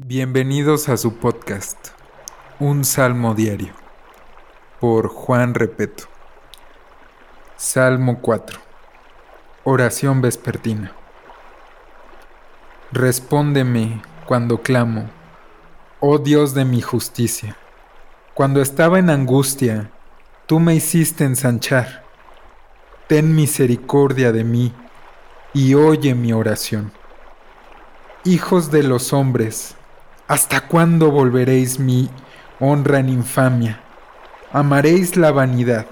Bienvenidos a su podcast, Un Salmo Diario, por Juan Repeto. Salmo 4. Oración vespertina. Respóndeme cuando clamo, oh Dios de mi justicia. Cuando estaba en angustia, tú me hiciste ensanchar. Ten misericordia de mí y oye mi oración. Hijos de los hombres, ¿Hasta cuándo volveréis mi honra en infamia? ¿Amaréis la vanidad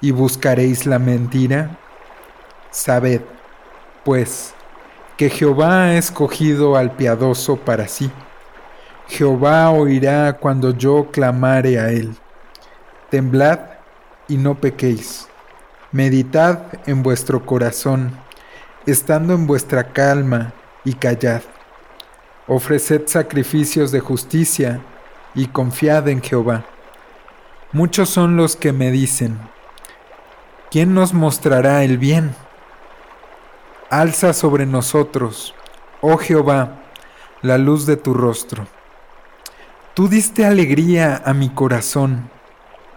y buscaréis la mentira? Sabed, pues, que Jehová ha escogido al piadoso para sí. Jehová oirá cuando yo clamare a él. Temblad y no pequéis. Meditad en vuestro corazón, estando en vuestra calma, y callad ofreced sacrificios de justicia y confiad en Jehová. Muchos son los que me dicen, ¿quién nos mostrará el bien? Alza sobre nosotros, oh Jehová, la luz de tu rostro. Tú diste alegría a mi corazón,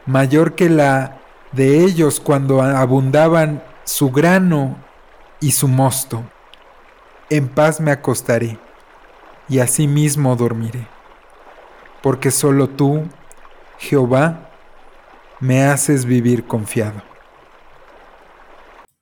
mayor que la de ellos cuando abundaban su grano y su mosto. En paz me acostaré y asimismo dormiré. Porque solo tú, Jehová, me haces vivir confiado.